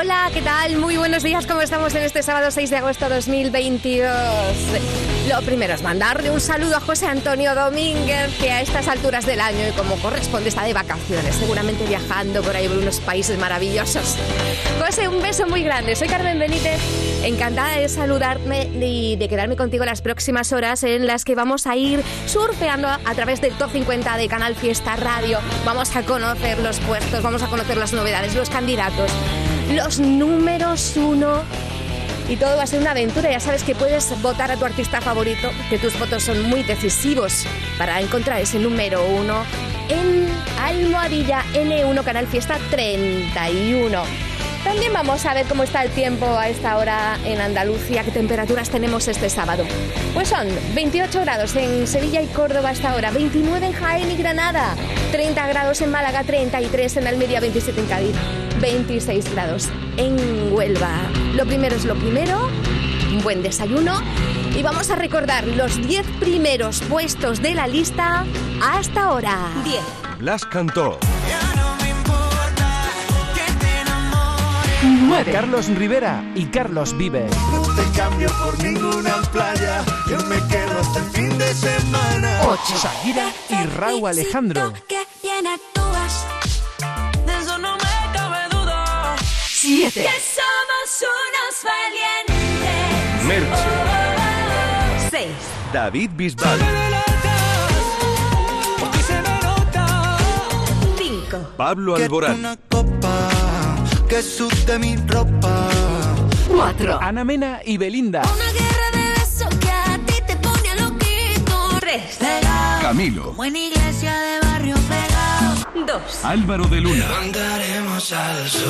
Hola, ¿qué tal? Muy buenos días, ¿cómo estamos en este sábado 6 de agosto 2022? Lo primero es mandarle un saludo a José Antonio Domínguez, que a estas alturas del año y como corresponde está de vacaciones, seguramente viajando por ahí por unos países maravillosos. José, un beso muy grande. Soy Carmen Benítez, encantada de saludarme y de quedarme contigo las próximas horas en las que vamos a ir surfeando a través del Top 50 de Canal Fiesta Radio. Vamos a conocer los puestos, vamos a conocer las novedades, los candidatos los números uno. Y todo va a ser una aventura. Ya sabes que puedes votar a tu artista favorito, que tus votos son muy decisivos para encontrar ese número uno en Almohadilla N1 Canal Fiesta 31. También vamos a ver cómo está el tiempo a esta hora en Andalucía, qué temperaturas tenemos este sábado. Pues son 28 grados en Sevilla y Córdoba hasta ahora, 29 en Jaén y Granada, 30 grados en Málaga, 33 en Almería, 27 en Cádiz, 26 grados en Huelva. Lo primero es lo primero, un buen desayuno y vamos a recordar los 10 primeros puestos de la lista hasta ahora. 10. Blas cantó. 9. Carlos Rivera y Carlos Vive. No te cambio por ninguna playa, yo me quedo hasta el fin de semana. 8. Shakira y Raúl Alejandro. Que 7. Que somos unos valientes. Merche. 6. David Bisbal. 5. Pablo Alborán. una copa que sude mi ropa. 4. Ana Mena y Belinda. Una guerra de besos que a ti te pone a loquito. 3. Pegado, Camilo. como en iglesia de barrio pegado. 2. Álvaro de Luna. Andaremos al sol.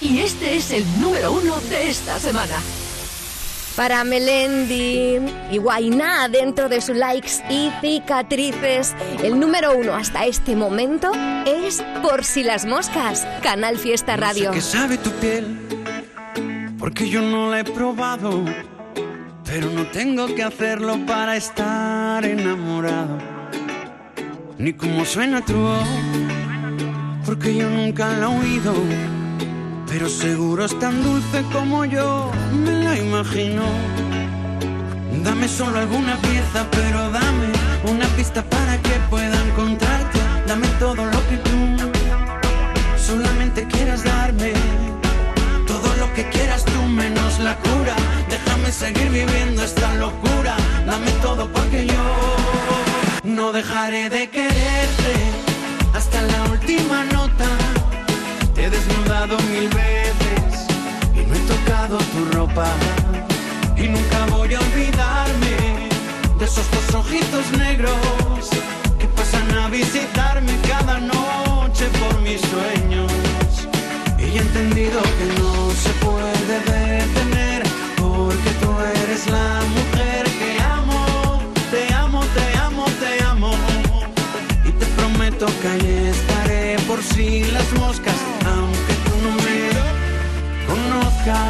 Y este es el número 1 de esta semana. Para Melendi y Guainá dentro de sus likes y cicatrices, el número uno hasta este momento es Por si las moscas, Canal Fiesta Radio. que sabe tu piel, porque yo no la he probado, pero no tengo que hacerlo para estar enamorado. Ni cómo suena tu voz, porque yo nunca la he oído, pero seguro es tan dulce como yo me la imagino. Dame solo alguna pieza, pero dame una pista para que pueda encontrarte. Dame todo lo que tú solamente quieras darme. Todo lo que quieras tú menos la cura. Déjame seguir viviendo esta locura. Dame todo porque yo no dejaré de quererte hasta la última nota. Te he desnudado mil veces y no he tocado tu ropa. Y nunca voy a olvidarme de esos dos ojitos negros que pasan a visitarme cada noche por mis sueños. Y he entendido que no se puede detener si las moscas, aunque tú no me conozcas.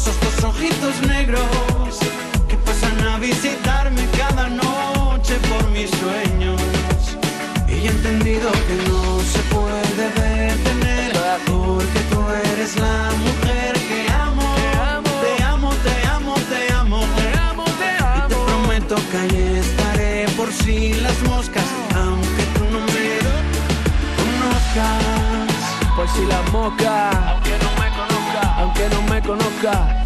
esos dos ojitos negros que pasan a visitarme cada noche por mis sueños. Y he entendido que no se puede detener porque tú eres la mujer que amo. Te amo, te amo, te amo. Y te prometo que ahí estaré por si las moscas, aunque tú no me si las moscas, aunque no aunque no me conozca.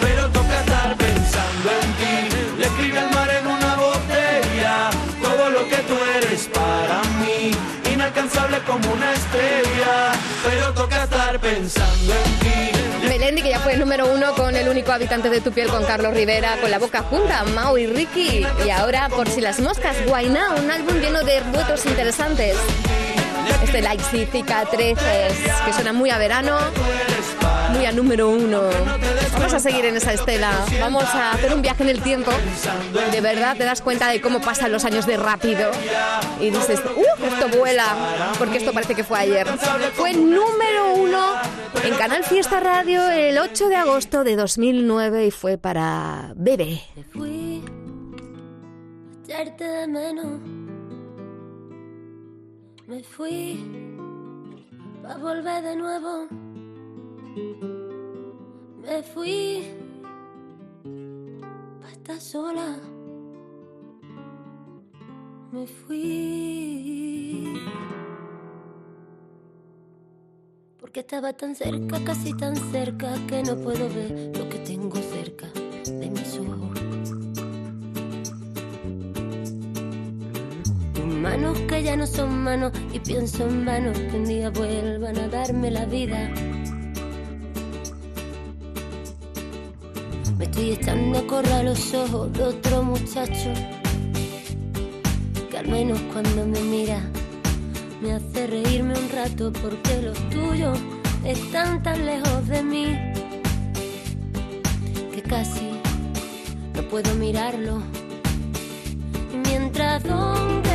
Pero toca estar pensando en ti. Le escribe al mar en una botella todo lo que tú eres para mí. Inalcanzable como una estrella. Pero toca estar pensando en ti. Melendi, que ya fue el número uno con el único habitante de tu piel, con Carlos Rivera, con la boca junta, Mau y Ricky. Y ahora, por si las moscas, Guainá, un álbum lleno de duetos interesantes. Este Like Cicatrices, que suena muy a verano, muy a número uno. Vamos a seguir en esa estela. Vamos a hacer un viaje en el tiempo. De verdad te das cuenta de cómo pasan los años de rápido. Y dices, ¡uh! Esto vuela. Porque esto parece que fue ayer. Fue número uno en Canal Fiesta Radio el 8 de agosto de 2009 y fue para Bebe. Me fui echarte. Me fui a volver de nuevo. Me fui a estar sola. Me fui porque estaba tan cerca, casi tan cerca que no puedo ver lo que tengo cerca manos que ya no son manos y pienso en vano que un día vuelvan a darme la vida. Me estoy echando a correr los ojos de otro muchacho que al menos cuando me mira me hace reírme un rato porque los tuyos están tan lejos de mí que casi no puedo mirarlo. Mientras dónde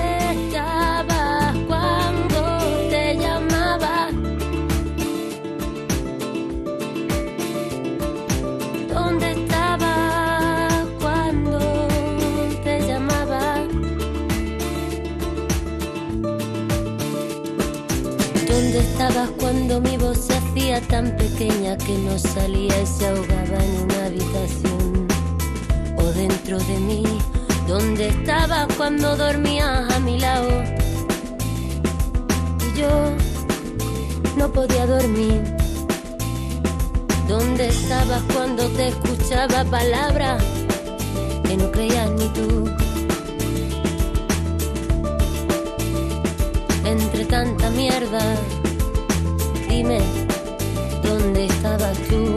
tan pequeña que no salía y se ahogaba en una habitación? O dentro de mí, ¿dónde estabas cuando dormías a mi lado? Y yo no podía dormir. ¿Dónde estabas cuando te escuchaba palabras que no creías ni tú? entre tanta mierda. Dime, ¿dónde estabas tú?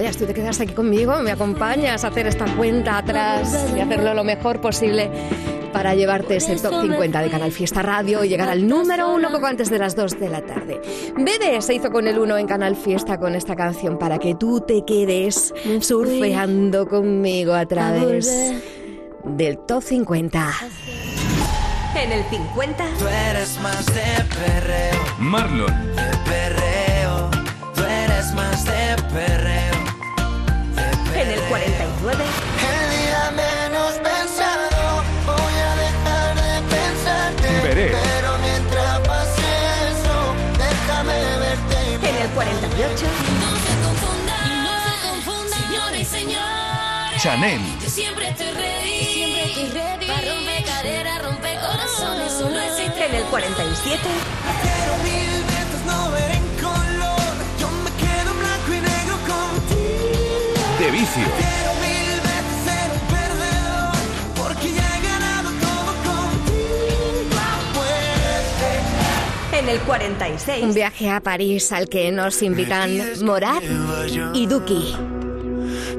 Vayas, tú te quedas aquí conmigo, me acompañas a hacer esta cuenta atrás y hacerlo lo mejor posible para llevarte ese top 50 de Canal Fiesta Radio y llegar al número uno poco antes de las 2 de la tarde. Bebe se hizo con el 1 en Canal Fiesta con esta canción para que tú te quedes surfeando conmigo a través del top 50. En el 50. Tú eres más de perreo, Marlon, de perreo. Tú eres más de perreo. 48. No se confundan, no se confundan, señores y señores. Chanel, Yo siempre estoy ready, siempre estoy ready. Para romper cadera, romper corazones, eso no existe. En el 47. Quiero mil veces no ver en color. Yo me quedo en blanco y negro contigo. de vicio, Apueste. En el 46. Un viaje a París al que nos invitan Morat y Duki.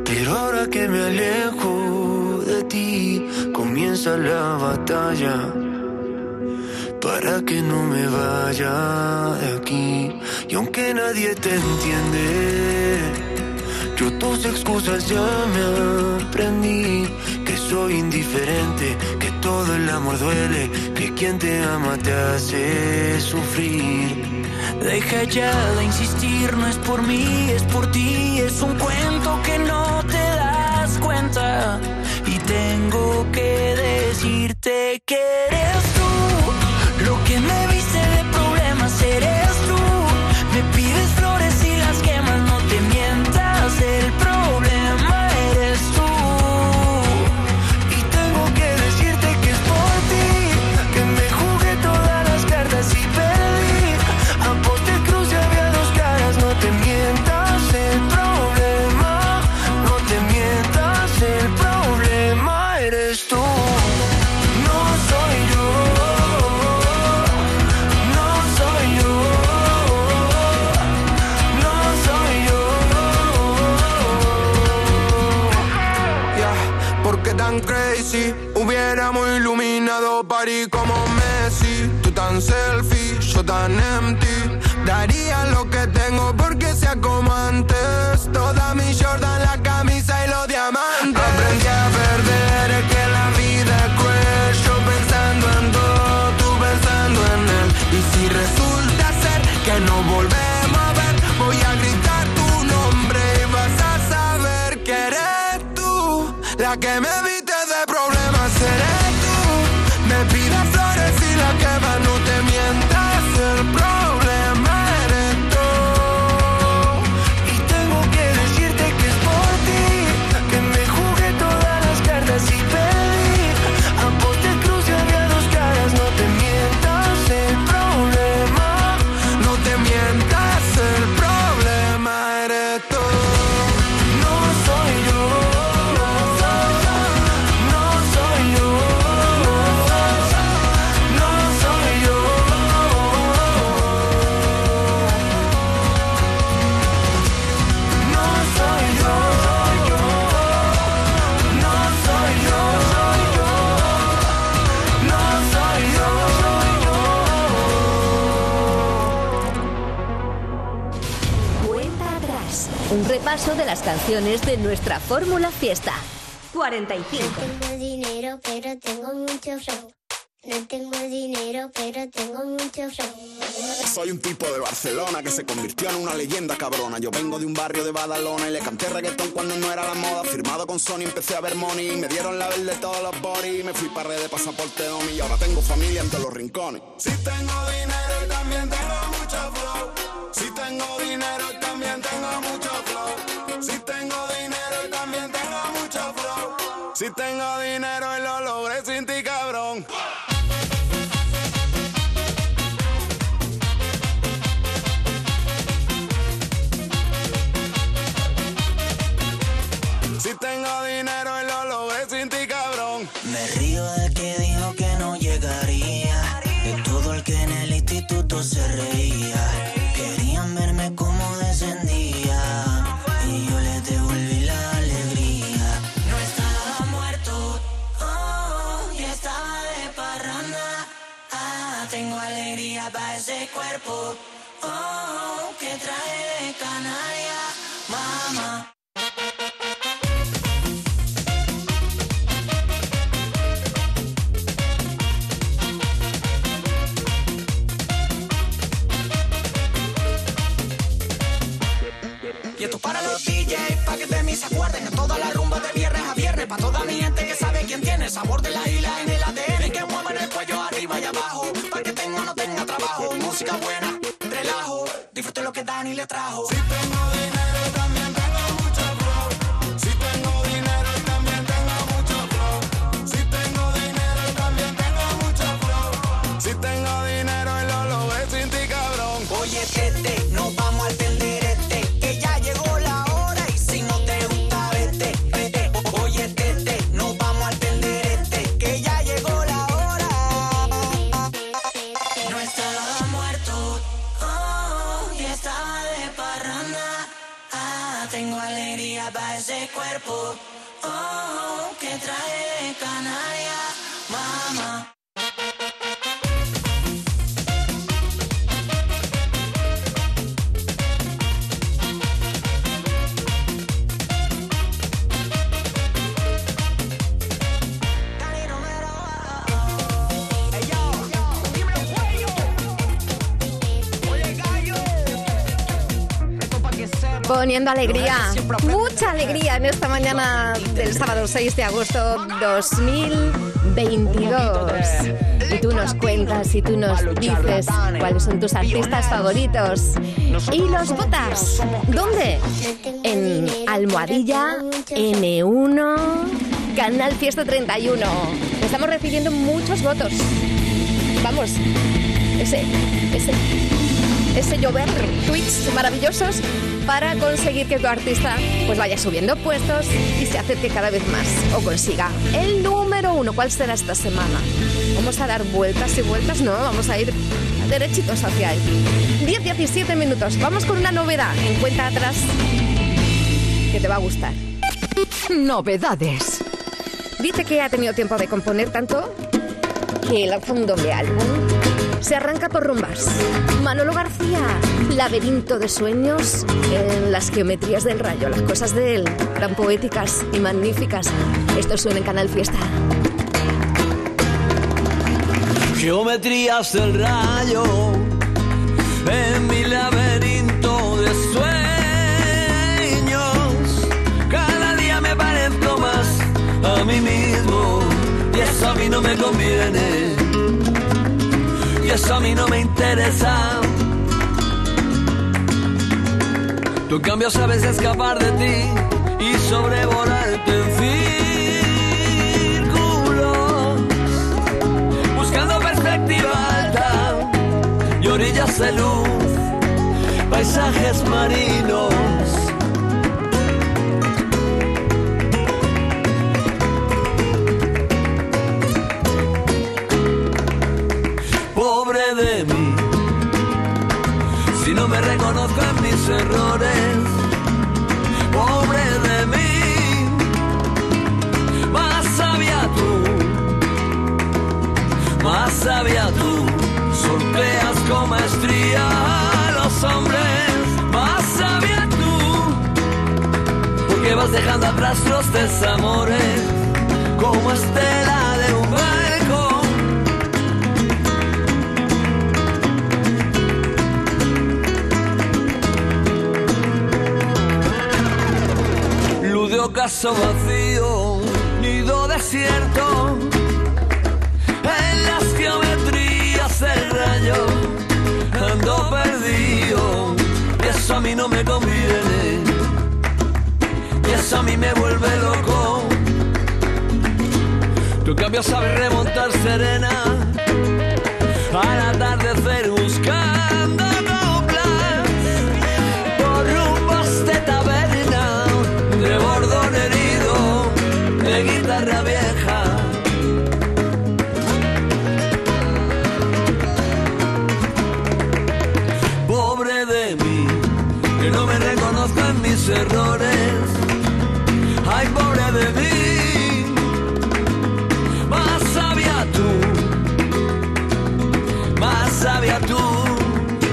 Pero ahora que me alejo de ti, comienza la batalla. Para que no me vaya de aquí. Y aunque nadie te entiende, yo tus excusas ya me aprendí. Soy indiferente, que todo el amor duele, que quien te ama te hace sufrir. Deja ya de insistir, no es por mí, es por ti, es un cuento que no te das cuenta. Y tengo que decirte que eres tú, lo que me canciones de nuestra Fórmula Fiesta. 45. tengo dinero, pero tengo mucho flow. No tengo dinero, pero tengo mucho flow. Soy un tipo de Barcelona que se convirtió en una leyenda cabrona. Yo vengo de un barrio de Badalona y le canté reggaetón cuando no era la moda. Firmado con Sony empecé a ver money. Me dieron la verde todos los body. Me fui para red de pasaporte Domi y ahora tengo familia en todos los rincones. Si tengo dinero y también tengo mucho flow. Si tengo dinero y también tengo mucho flow. Si tengo dinero y lo logré sin ti, cabrón. Si tengo dinero y lo logré sin ti, cabrón. Me río de que dijo que no llegaría. De todo el que en el instituto se reía. Alegría para ese cuerpo oh, que trae de Canarias, mamá. Y esto para los DJs, pa' que de mí se acuerden. A toda la rumba de viernes a viernes. Pa' toda mi gente que sabe quién tiene el sabor de la isla Dani le trajo. Poniendo alegría, mucha alegría en esta mañana del sábado 6 de agosto 2022. Y tú nos cuentas y tú nos dices cuáles son tus artistas favoritos. Y los votas. ¿Dónde? En Almohadilla N1, Canal Fiesta 31. Estamos recibiendo muchos votos. Vamos, ese, ese, ese llover, tweets maravillosos para conseguir que tu artista pues vaya subiendo puestos y se acerque cada vez más o consiga el número uno. ¿Cuál será esta semana? Vamos a dar vueltas y vueltas, no, vamos a ir derechitos hacia él. 10, 17 minutos. Vamos con una novedad en cuenta atrás que te va a gustar. Novedades. Dice que ha tenido tiempo de componer tanto que lanza un doble álbum. Se arranca por rumbas. Manolo García, laberinto de sueños en las geometrías del rayo, las cosas de él, tan poéticas y magníficas. Esto suena en Canal Fiesta. Geometrías del rayo en mi laberinto de sueños. Cada día me parezco más a mí mismo y eso a mí no me conviene. Eso a mí no me interesa. Tú cambio sabes escapar de ti y sobrevolarte en círculos buscando perspectiva alta y orillas de luz, paisajes marinos. Si no me reconozco en mis errores. Pobre de mí, más sabia tú más sabia tú, sorteas con maestría a los hombres, más sabia tú, porque vas dejando atrás los desamores, como estela Ocaso vacío, nido desierto. En las geometrías del rayo ando perdido y eso a mí no me conviene. Y eso a mí me vuelve loco. En cambio sabes remontar serena al atardecer errores. Ay, pobre de mí, más sabia tú, más sabia tú,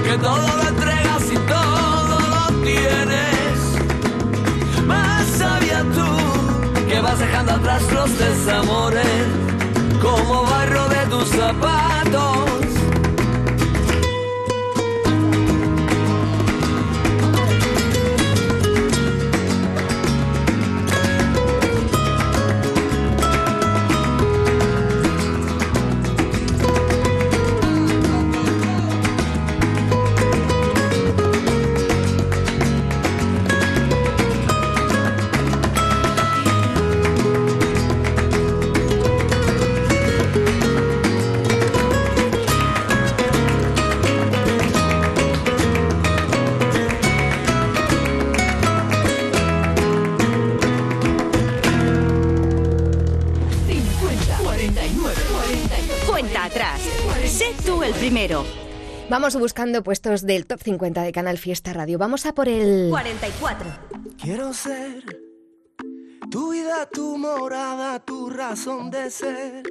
que todo lo entregas y todo lo tienes. Más sabia tú, que vas dejando atrás los desamores, como barro de tus zapatos. Primero. Vamos buscando puestos del top 50 de Canal Fiesta Radio. Vamos a por el 44. Quiero ser tu vida, tu morada, tu razón de ser.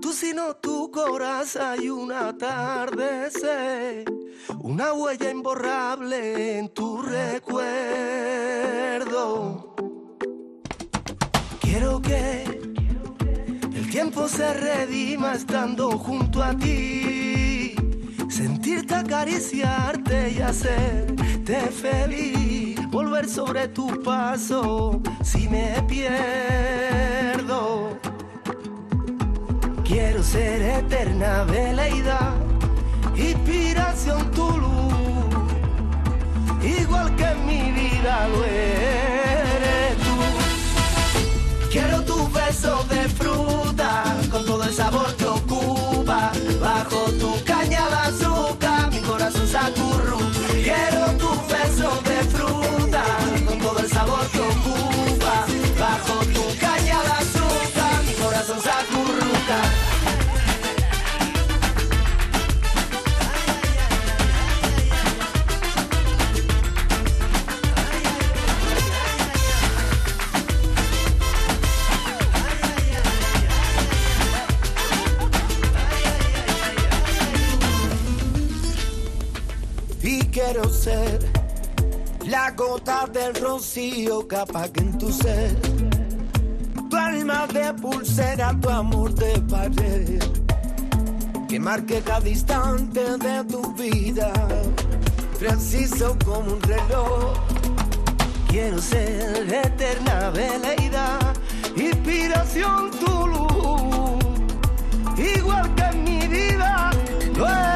Tú sino tu corazón y un atardecer. Una huella imborrable en tu recuerdo. Quiero que el tiempo se redima estando junto a ti. Sentirte acariciarte y hacerte feliz. Volver sobre tu paso si me pierdo. Quiero ser eterna veleidad, inspiración tu luz. Igual que en mi vida lo eres tú. Quiero tu beso de fruta con todo el sabor que ocupa. Bajo tu caña quiero ser la gota del rocío que apague en tu ser. Tu alma de pulsera, tu amor de pared. Que marque cada instante de tu vida. Preciso como un reloj. Quiero ser eterna veleidad. Inspiración tu luz. Igual que en mi vida. Lo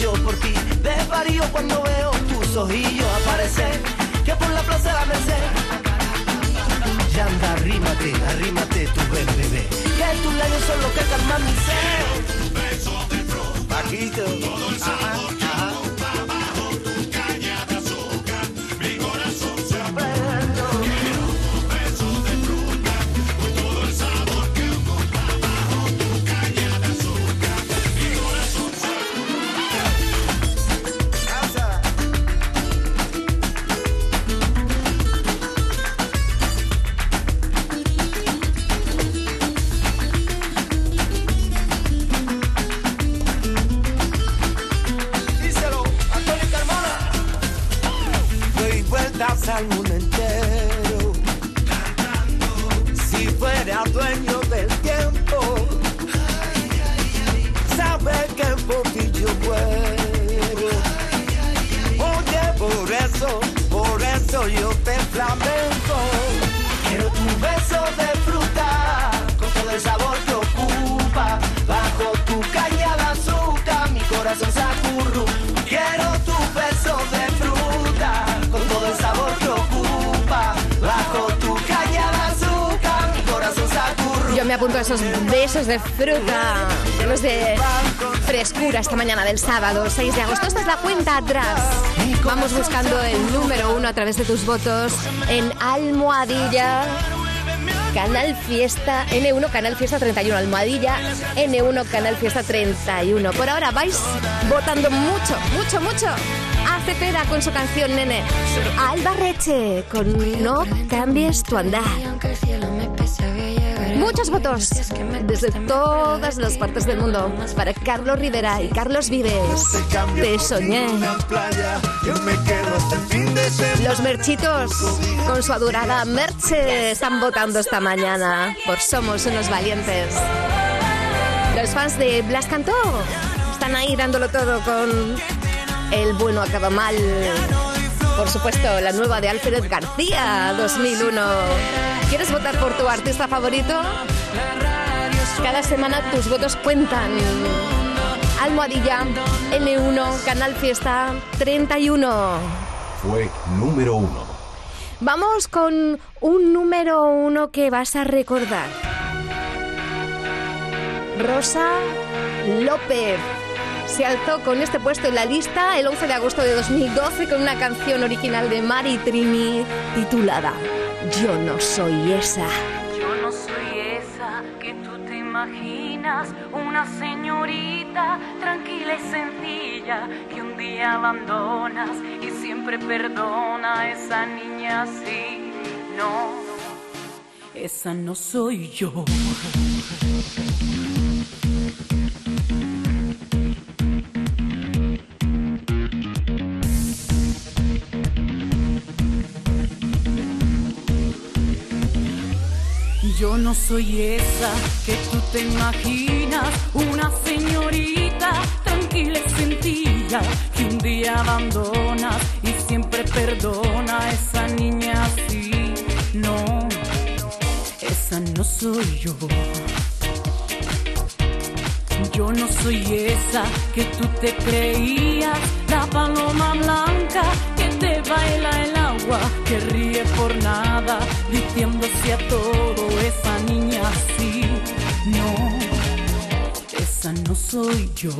yo por ti desvarío cuando veo tus ojillos aparecer. Que por la plaza la Merced ya anda, arrímate, arrímate tu bebé. Que tus labios son los que calman mi. Paquito. Ajá, ajá. Díselo, Vueltas al mundo entero. Si fuera dueño del tiempo, sabe que por ti yo muero. Oye, por eso, por eso yo te flamenco. Quiero tu beso de fruta, con todo el sabor que ocupa. Bajo tu caña de azúcar, mi corazón se acurru. Quiero tu beso de fruta, me apunto a esos besos de fruta. Los de frescura esta mañana del sábado, 6 de agosto. Esta es la cuenta atrás. Vamos buscando el número uno a través de tus votos en Almohadilla. Canal Fiesta N1, Canal Fiesta 31, Almohadilla N1, Canal Fiesta 31. Por ahora vais votando mucho, mucho, mucho. Cepeda con su canción Nene. Alba Reche con No cambies tu andar. Muchos votos desde todas las partes del mundo para Carlos Rivera y Carlos Vives. Te soñé. Los merchitos con su adorada Merche están votando esta mañana por Somos unos valientes. Los fans de Blas Cantó están ahí dándolo todo con El bueno acaba mal. Por supuesto, la nueva de Alfred García 2001. ¿Quieres votar por tu artista favorito? Cada semana tus votos cuentan. Almohadilla N1 Canal Fiesta 31. Fue número uno. Vamos con un número uno que vas a recordar. Rosa López se alzó con este puesto en la lista el 11 de agosto de 2012 con una canción original de Mari Trini titulada Yo no soy esa. Yo no soy esa que tú te imaginas, una señorita tranquila y sencilla que un día abandonas y siempre perdona a esa niña así. No, esa no soy yo. Yo no soy esa que tú te imaginas, una señorita tranquila y que un día abandonas y siempre perdona a esa niña así. No, esa no soy yo. Yo no soy esa que tú te creías, la paloma blanca que te baila el que ríe por nada, diciéndose a todo esa niña así. No, esa no soy yo.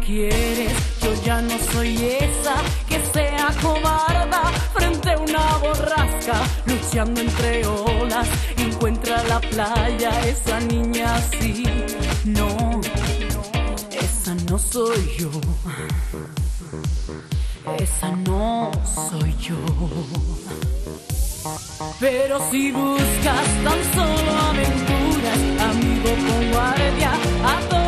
Quieres, yo ya no soy esa que sea cobarda frente a una borrasca, luchando entre olas. Encuentra la playa esa niña así. No, esa no soy yo. Esa no soy yo. Pero si buscas tan solo aventuras, amigo con guardia, a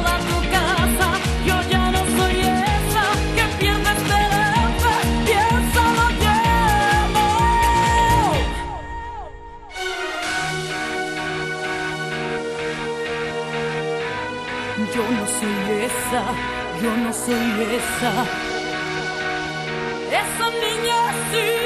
esa, yo no soy esa. Esa niña sí,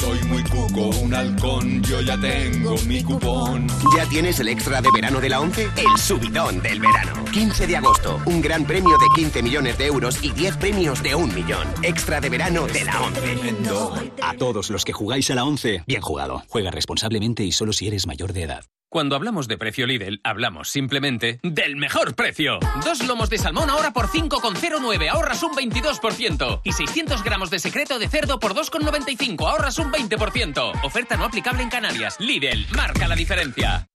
Soy muy cuco, un halcón, yo ya tengo mi cupón. ¿Ya tienes el extra de verano de la 11? El subidón del verano. 15 de agosto, un gran premio de 15 millones de euros y 10 premios de un millón. Extra de verano de la 11. A todos los que jugáis a la 11, bien jugado. Juega responsablemente y solo si eres mayor de edad. Cuando hablamos de precio Lidl, hablamos simplemente del mejor precio. Dos lomos de salmón ahora por 5,09, ahorras un 22%. Y 600 gramos de secreto de cerdo por 2,95, ahorras un 20%. Oferta no aplicable en Canarias. Lidl, marca la diferencia.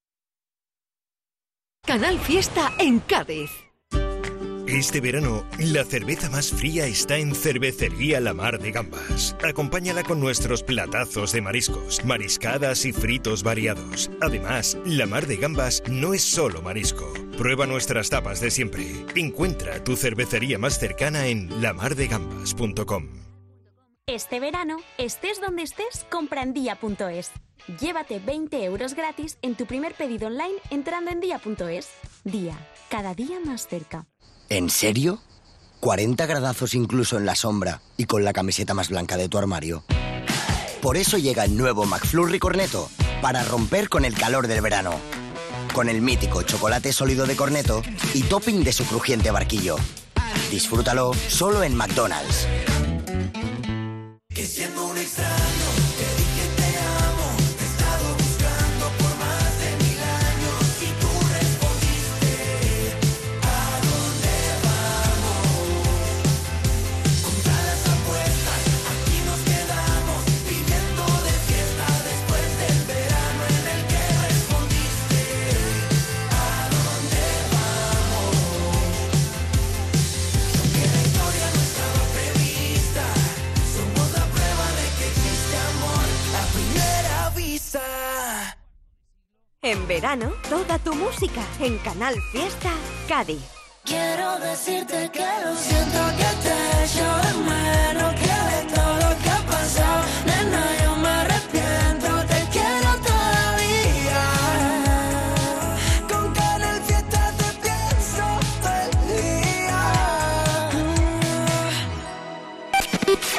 Canal Fiesta en Cádiz. Este verano, la cerveza más fría está en Cervecería La Mar de Gambas. Acompáñala con nuestros platazos de mariscos, mariscadas y fritos variados. Además, La Mar de Gambas no es solo marisco. Prueba nuestras tapas de siempre. Encuentra tu cervecería más cercana en lamardegambas.com. Este verano, estés donde estés, compra en día.es. Llévate 20 euros gratis en tu primer pedido online entrando en día.es. Día, cada día más cerca. ¿En serio? ¿40 gradazos incluso en la sombra y con la camiseta más blanca de tu armario? Por eso llega el nuevo McFlurry Corneto, para romper con el calor del verano. Con el mítico chocolate sólido de Corneto y topping de su crujiente barquillo. Disfrútalo solo en McDonald's. En verano, toda tu música en Canal Fiesta Cádiz. Quiero decirte que lo siento que te echo de menos Que de todo lo que ha pasado, nena, yo me arrepiento Te quiero todavía Con Canal Fiesta te pienso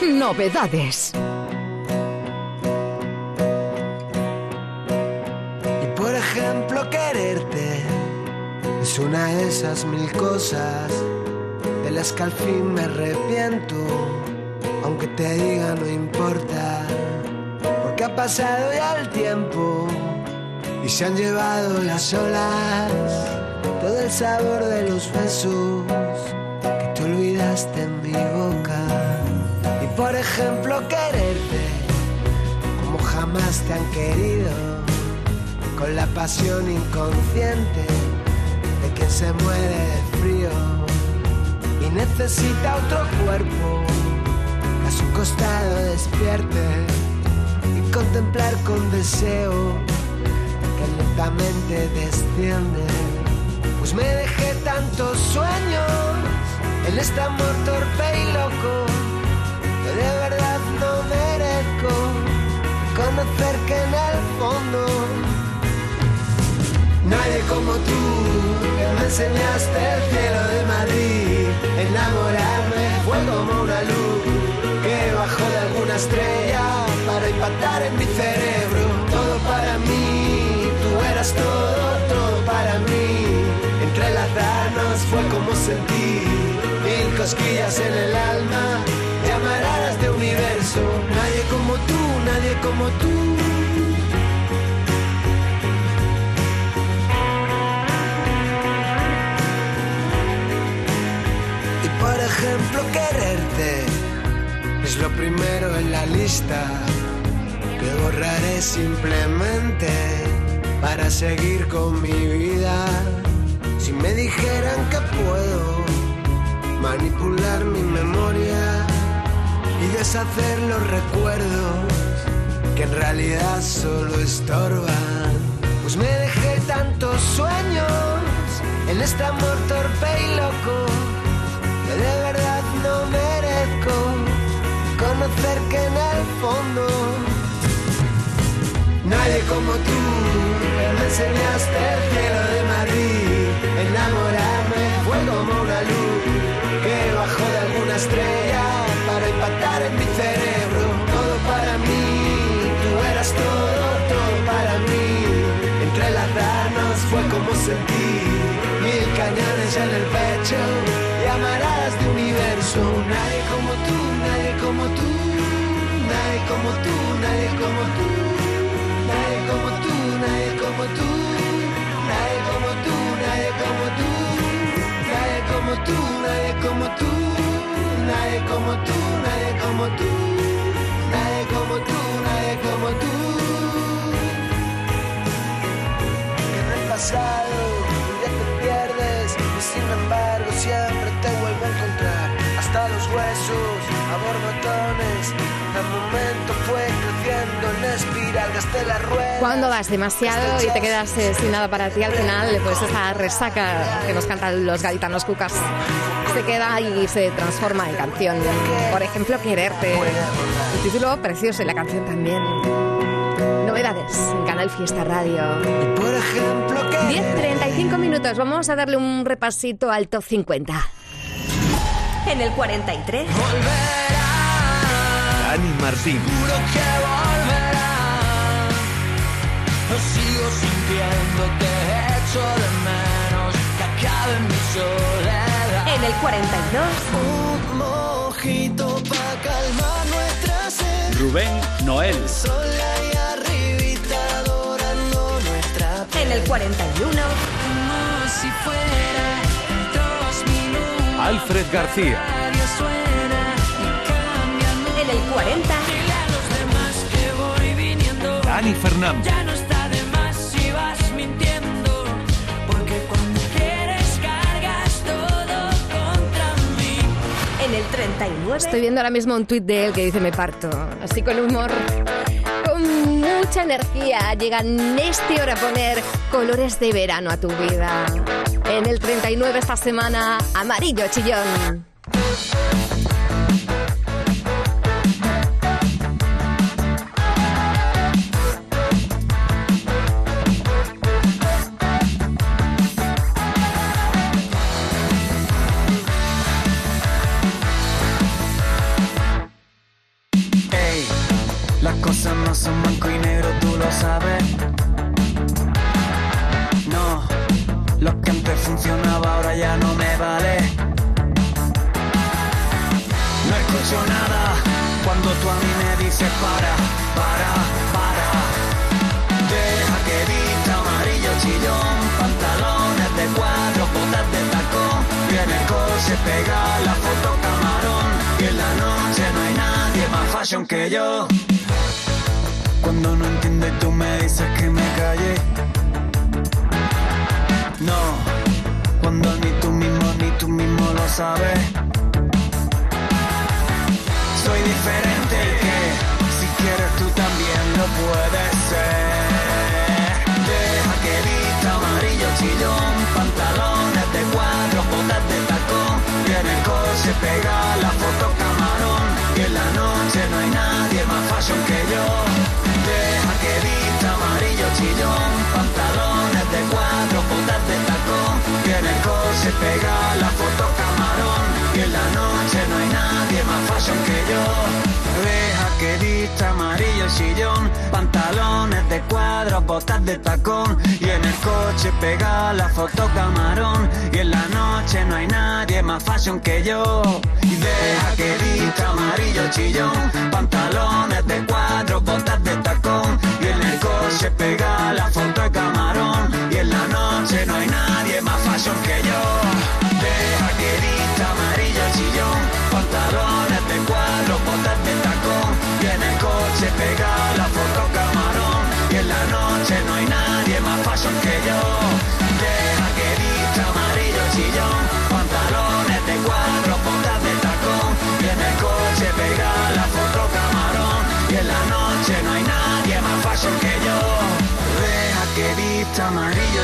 día Novedades. Esas mil cosas de las que al fin me arrepiento. Aunque te diga no importa, porque ha pasado ya el tiempo y se han llevado las olas, todo el sabor de los besos que te olvidaste en mi boca. Y por ejemplo, quererte como jamás te han querido con la pasión inconsciente se muere de frío y necesita otro cuerpo a su costado despierte y contemplar con deseo que lentamente desciende. Pues me dejé tantos sueños en este amor torpe y loco que de verdad no merezco conocer que en el fondo Nadie como tú me enseñaste el cielo de Madrid. Enamorarme fue como una luz que bajó de alguna estrella para impactar en mi cerebro. Todo para mí, tú eras todo, todo para mí. Entrelazarnos fue como sentir mil cosquillas en el alma. Llamarás de universo. Nadie como tú, nadie como tú. Que borraré simplemente para seguir con mi vida. Si me dijeran que puedo manipular mi memoria y deshacer los recuerdos que en realidad solo estorban, pues me dejé tantos sueños en este amor torpe y loco que de verdad no merezco conocer que fondo nadie como tú me enseñaste el cielo de Madrid. Enamorarme fue como una luz que bajó de alguna estrella para impactar en mi cerebro. Todo para mí, tú eras todo, todo para mí. Entrelazarnos fue como sentir mil cañones en el pecho llamarás de universo. Nadie como tú, nadie como tú, nadie como tú, nadie como tú, nadie como tú, nadie como tú, nadie como tú, nadie como tú, nadie como tú, nadie como tú, nadie como tú, nadie como tú, nadie como tú, nadie como tú. En el pasado ya te pierdes y sin embargo siempre te vuelvo a encontrar. Hasta los huesos a borbotones de momento fue creciendo en espiral, gasté la rueda. Cuando vas demasiado y te quedas eh, sin nada para ti, al final, pues esa resaca que nos cantan los gaditanos cucas se queda y se transforma en canción. Por ejemplo, Quererte. El título precioso y la canción también. Novedades en Canal Fiesta Radio. Por ejemplo, 10.35 minutos. Vamos a darle un repasito al top 50. En el 43. Dani Martín. Juro que volverá. Lo sigo sintiendo, te echo de menos. Que acabe mi soledad. En el 42. Un mojito pa' calmar nuestra sed. Rubén Noel. Sol ahí arribita adorando nuestra En el 41. Como si fuera dos minutos. Alfred García. En el 40. Dile a los demás que voy viniendo. Dani Fernández. Ya no está de más si vas mintiendo. Porque cuando quieres cargas todo contra mí. En el 39. Estoy viendo ahora mismo un tuit de él que dice me parto. Así con humor, con mucha energía. Llega Néstor a poner colores de verano a tu vida. En el 39 esta semana, amarillo chillón. Funcionaba ahora ya no me vale. No escucho nada cuando tú a mí me dices para, para, para. Deja que vista amarillo chillón, pantalones de cuadro, botas de tacón. El coche pega la foto camarón. Y en la noche no hay nadie más fashion que yo. Cuando no entiendes tú me dices que me calle. Ni tú mismo ni tú mismo lo sabes. Soy diferente que si quieres tú también lo puedes ser. Deja que vista amarillo chillón, pantalones de cuadro, botas de tacón. Y en el coche pega la foto camarón. Y en la noche no hay nadie más fashion que yo. Deja que vista amarillo chillón, pantalones el pega la foto camarón. Y en la noche no hay nadie más fashion que yo. Deja que vista amarillo sillón, pantalones de cuadro, botas de tacón. Y en el coche pega la foto camarón. Y en la noche no hay nadie más fashion que yo. Y deja que vista amarillo chillón, pantalones de cuadro, botas de tacón. Y en el coche pega la foto camarón. Y en la noche no hay nadie más fashion que yo. El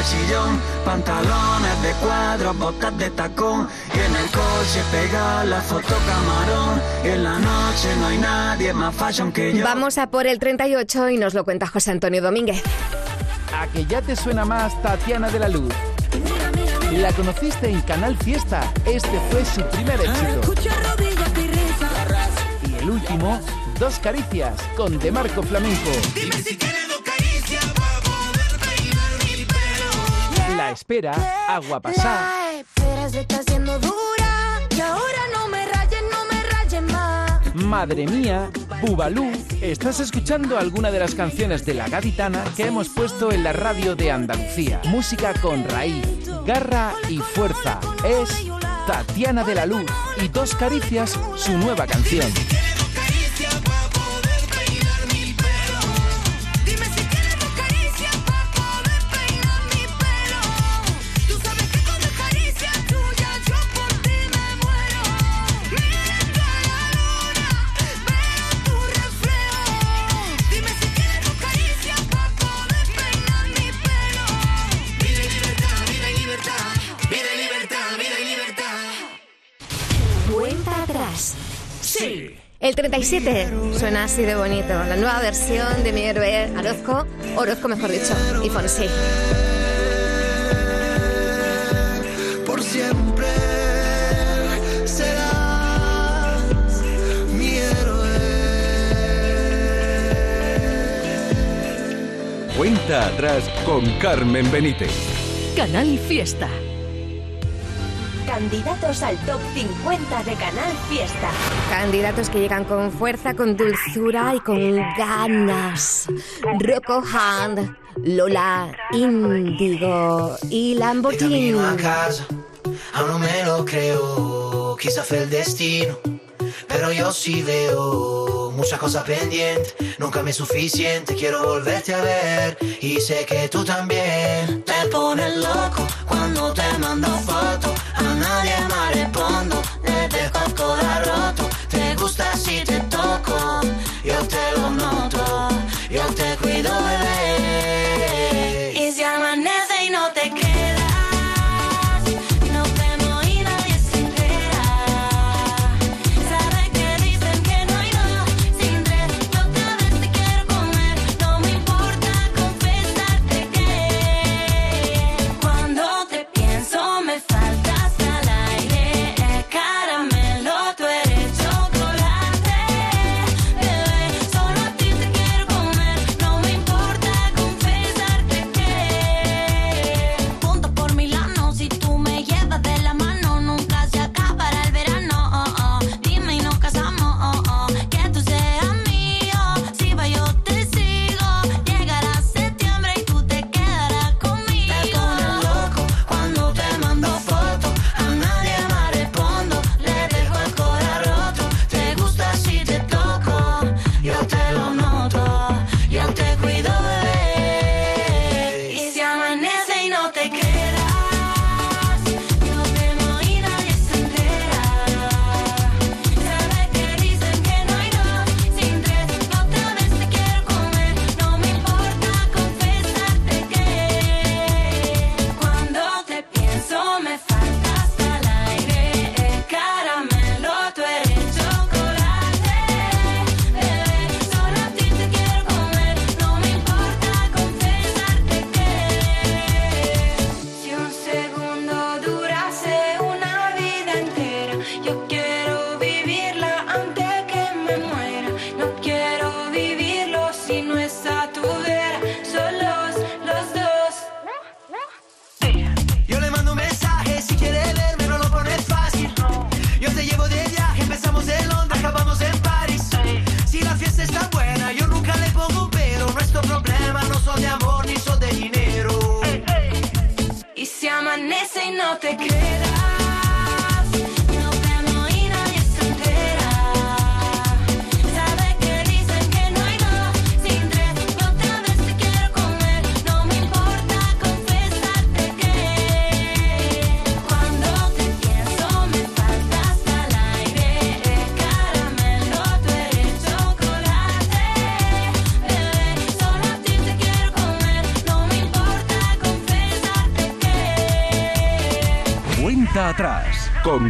chillón, pantalones de cuadro, botas de tacón. Y en el coche pega la foto camarón. Y en la noche no hay nadie más fashion que yo. Vamos a por el 38 y nos lo cuenta José Antonio Domínguez. A que ya te suena más Tatiana de la Luz. La conociste en Canal Fiesta. Este fue su primer éxito. Y el último, Dos Caricias, con De Marco Flamenco. La espera, agua pasada. Madre mía, Bubalú, estás escuchando alguna de las canciones de La Gaditana que hemos puesto en la radio de Andalucía. Música con raíz, garra y fuerza. Es Tatiana de la Luz y Dos Caricias, su nueva canción. El 37 suena así de bonito. La nueva versión de mi héroe Orozco, Orozco mejor dicho, y Fonsi. Por siempre serás mi héroe. Cuenta atrás con Carmen Benítez. Canal Fiesta candidatos al top 50 de Canal Fiesta. Candidatos que llegan con fuerza, con dulzura y con ganas. Rocco Hand, Lola Indigo y Lamborghini. A casa, aún no me lo creo, quizá fue el destino, pero yo sí veo muchas cosas pendientes, nunca me es suficiente, quiero volverte a ver y sé que tú también te pones loco cuando te mando fotos di amare pondo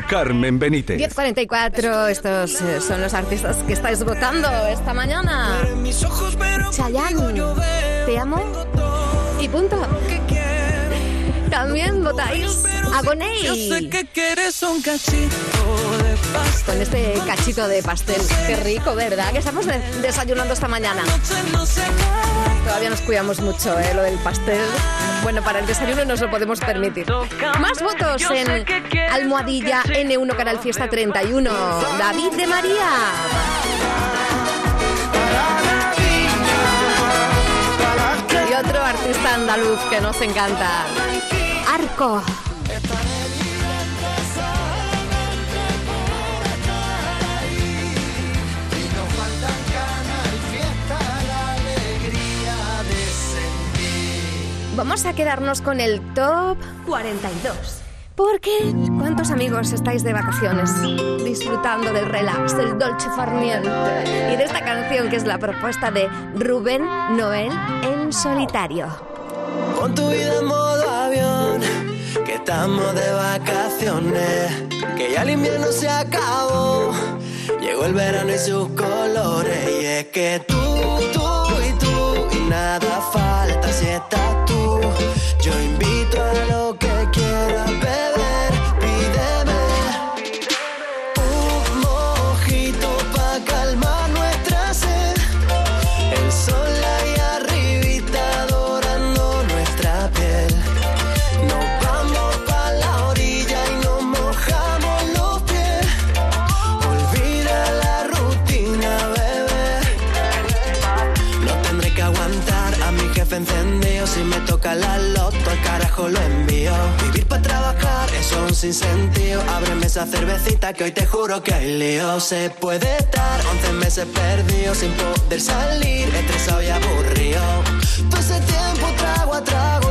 Carmen Benítez. 10.44, estos eh, son los artistas que estáis votando esta mañana. Chayanne, te amo y punto. También votáis a con este cachito de pastel. Qué rico, ¿verdad? Que estamos desayunando esta mañana. Todavía nos cuidamos mucho, ¿eh? Lo del pastel. Bueno, para el desayuno nos lo podemos permitir. Más votos en Almohadilla N1 Canal Fiesta 31. David de María. Y otro artista andaluz que nos encanta. Arco. Vamos a quedarnos con el top 42. Porque, ¿cuántos amigos estáis de vacaciones disfrutando del relax, del dolce farniente y de esta canción que es la propuesta de Rubén Noel en solitario? Pon tu vida en modo avión, que estamos de vacaciones, que ya el invierno se acabó, llegó el verano y sus colores, y es que tú, nada falta si estás tú, yo invito a lo que quieras un sinsentido. Ábreme esa cervecita que hoy te juro que hay lío. Se puede estar 11 meses perdido sin poder salir, estresado y aburrido. Todo ese tiempo trago a trago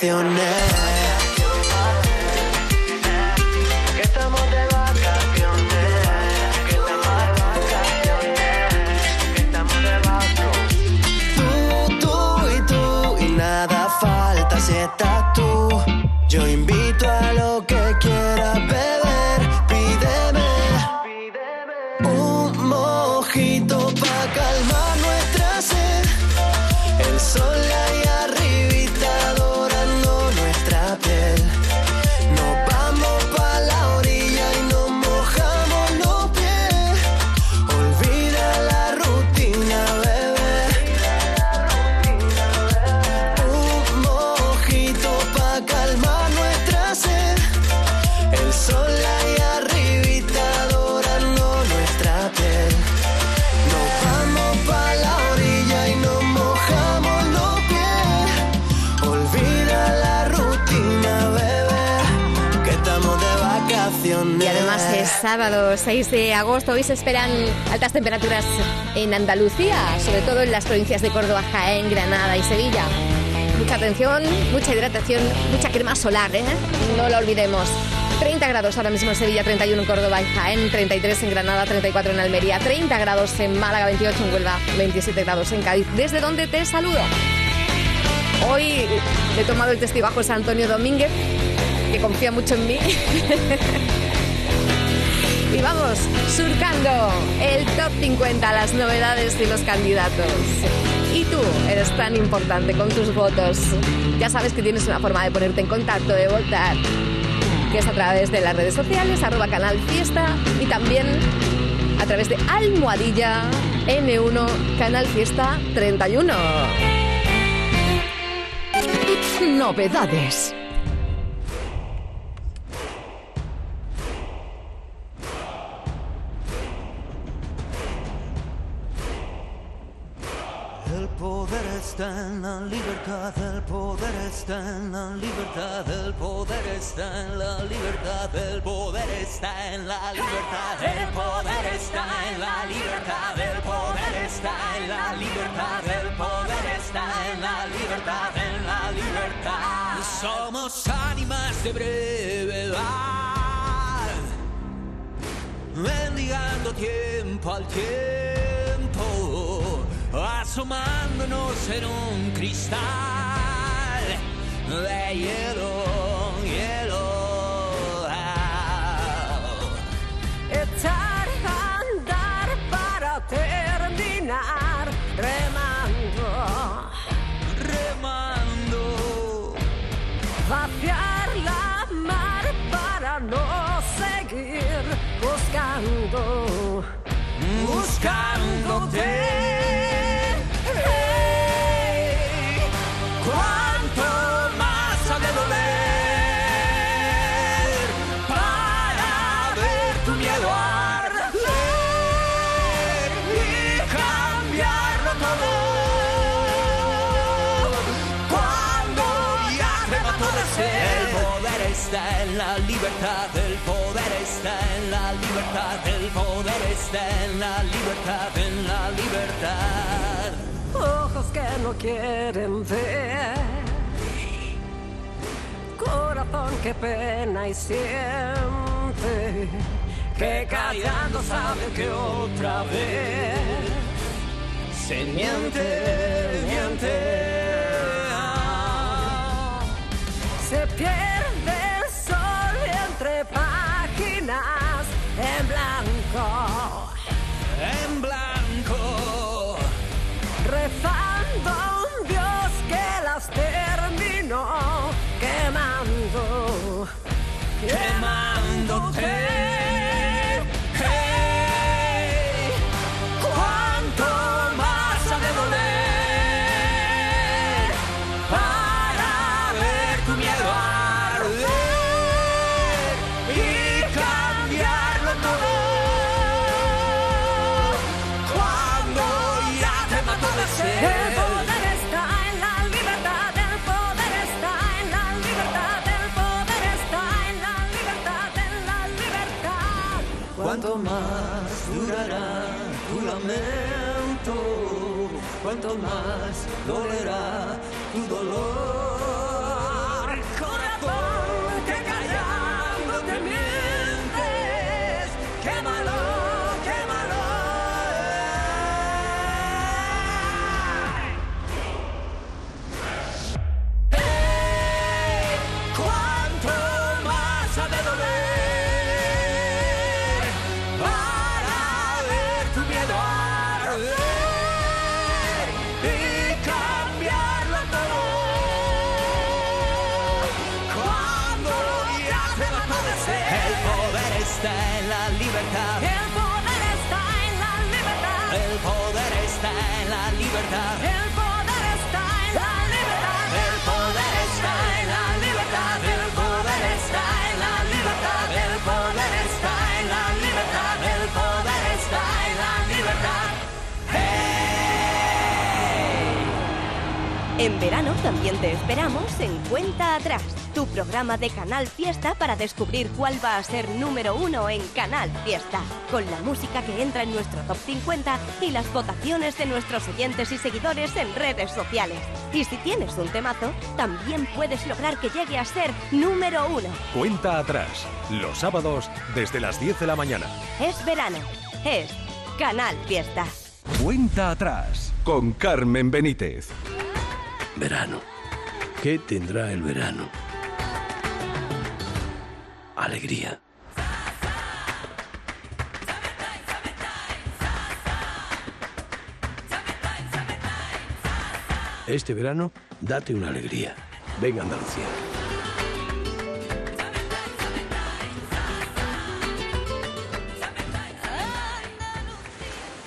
vacaciones. de agosto. Hoy se esperan altas temperaturas en Andalucía, sobre todo en las provincias de Córdoba, Jaén, Granada y Sevilla. Mucha atención, mucha hidratación, mucha crema solar, ¿eh? No lo olvidemos. 30 grados ahora mismo en Sevilla, 31 en Córdoba y Jaén, 33 en Granada, 34 en Almería, 30 grados en Málaga, 28 en Huelva, 27 grados en Cádiz. Desde donde te saludo. Hoy he tomado el testigo a José Antonio Domínguez, que confía mucho en mí. surcando el top 50, las novedades y los candidatos. Y tú eres tan importante con tus votos. Ya sabes que tienes una forma de ponerte en contacto, de votar, que es a través de las redes sociales, arroba canal fiesta y también a través de Almohadilla N1 Canal Fiesta 31. Novedades. La libertad, el poder está en la libertad, el poder está en la libertad, el poder está en la libertad, el poder está en la libertad, el poder está en la libertad, el poder está en la libertad, en la libertad. Somos ánimas de brevedad, mendigando tiempo al tiempo, asomándonos en un cristal de hielo, hielo. Echar a andar para terminar remando, remando, vaciar la mar para no seguir buscando, buscándote. Está en la libertad, el poder está en la libertad, el poder está en la libertad, en la libertad. Ojos que no quieren ver. Corazón que pena y siente. Que callando sabe que otra vez se miente, miente. Se pierde páginas en blanco. En blanco. Rezando a un Dios que las terminó quemando, quemándote. Cuanto más dolerá tu dolor. Libertad. El poder está en la libertad. El poder está en la libertad. El poder está en la libertad. El poder está en la libertad. El poder está en la libertad. El poder está en la libertad. El poder está en la libertad. En verano también te esperamos en Cuenta Atrás, tu programa de Canal Fiesta para descubrir cuál va a ser número uno en Canal Fiesta, con la música que entra en nuestro top 50 y las votaciones de nuestros oyentes y seguidores en redes sociales. Y si tienes un temazo, también puedes lograr que llegue a ser número uno. Cuenta atrás, los sábados desde las 10 de la mañana. Es verano, es Canal Fiesta. Cuenta atrás con Carmen Benítez. Verano. ¿Qué tendrá el verano? Alegría. Este verano, date una alegría. Venga Andalucía.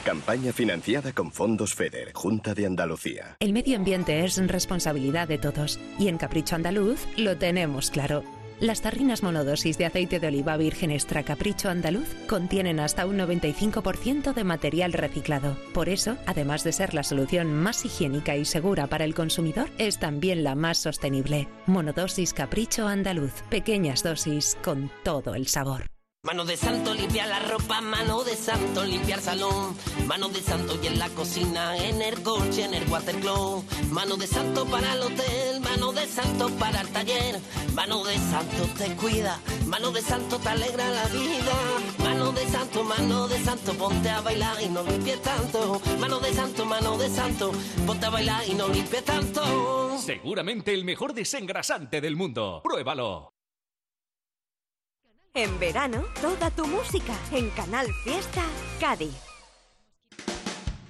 Campaña financiada con fondos FEDER, Junta de Andalucía. El medio ambiente es responsabilidad de todos y en Capricho Andaluz lo tenemos claro. Las tarrinas monodosis de aceite de oliva virgen extra Capricho Andaluz contienen hasta un 95% de material reciclado. Por eso, además de ser la solución más higiénica y segura para el consumidor, es también la más sostenible. Monodosis Capricho Andaluz. Pequeñas dosis con todo el sabor. Mano de santo limpia la ropa, mano de santo limpiar salón, mano de santo y en la cocina, en el coche, en el watercloak, mano de santo para el hotel, mano de santo para el taller, mano de santo te cuida, mano de santo te alegra la vida, mano de santo, mano de santo, ponte a bailar y no limpies tanto, mano de santo, mano de santo, ponte a bailar y no limpies tanto. Seguramente el mejor desengrasante del mundo. Pruébalo. En verano, toda tu música en Canal Fiesta Cádiz.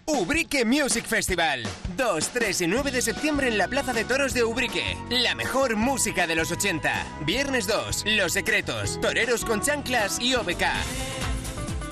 Ubrique Music Festival. 2, 3 y 9 de septiembre en la Plaza de Toros de Ubrique. La mejor música de los 80. Viernes 2, Los Secretos, Toreros con Chanclas y OBK.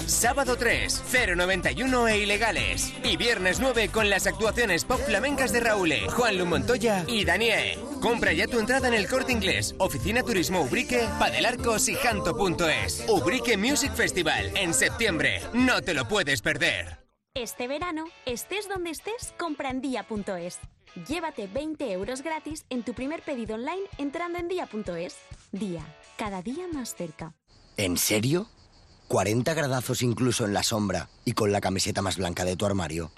Sábado 3, 091 e Ilegales. Y viernes 9 con las actuaciones pop flamencas de Raúl, Juan Lu Montoya y Daniel. Compra ya tu entrada en el Corte Inglés, Oficina Turismo Ubrique, Padelarcos y Janto.es. Ubrique Music Festival en septiembre. No te lo puedes perder. Este verano, estés donde estés, compra en día.es. Llévate 20 euros gratis en tu primer pedido online entrando en día.es. Día, cada día más cerca. ¿En serio? ¿40 gradazos incluso en la sombra y con la camiseta más blanca de tu armario?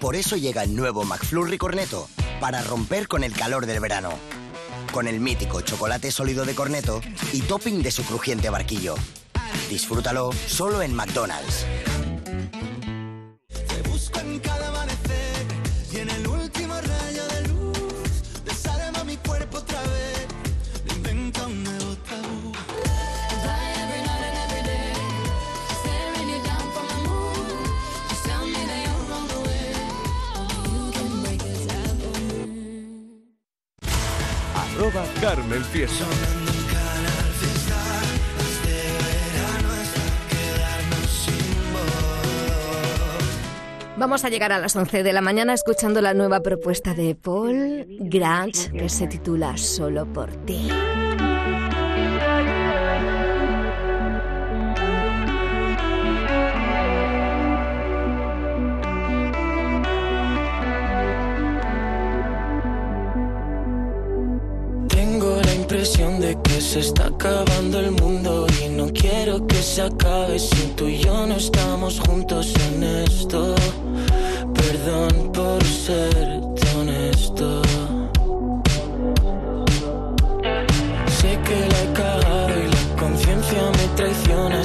Por eso llega el nuevo McFlurry Corneto, para romper con el calor del verano. Con el mítico chocolate sólido de Corneto y topping de su crujiente barquillo. Disfrútalo solo en McDonald's. Cada amanecer y en el último rayo de luz desarma mi cuerpo otra vez, inventa un nuevo tabú. Arroba Carmen. Vamos a llegar a las 11 de la mañana escuchando la nueva propuesta de Paul Grange que se titula Solo por ti. Tengo la impresión de que se está acabando el mundo y no quiero que se acabe si tú y yo no estamos juntos en esto. Perdón por serte honesto. Sé que la he cagado y la conciencia me traiciona.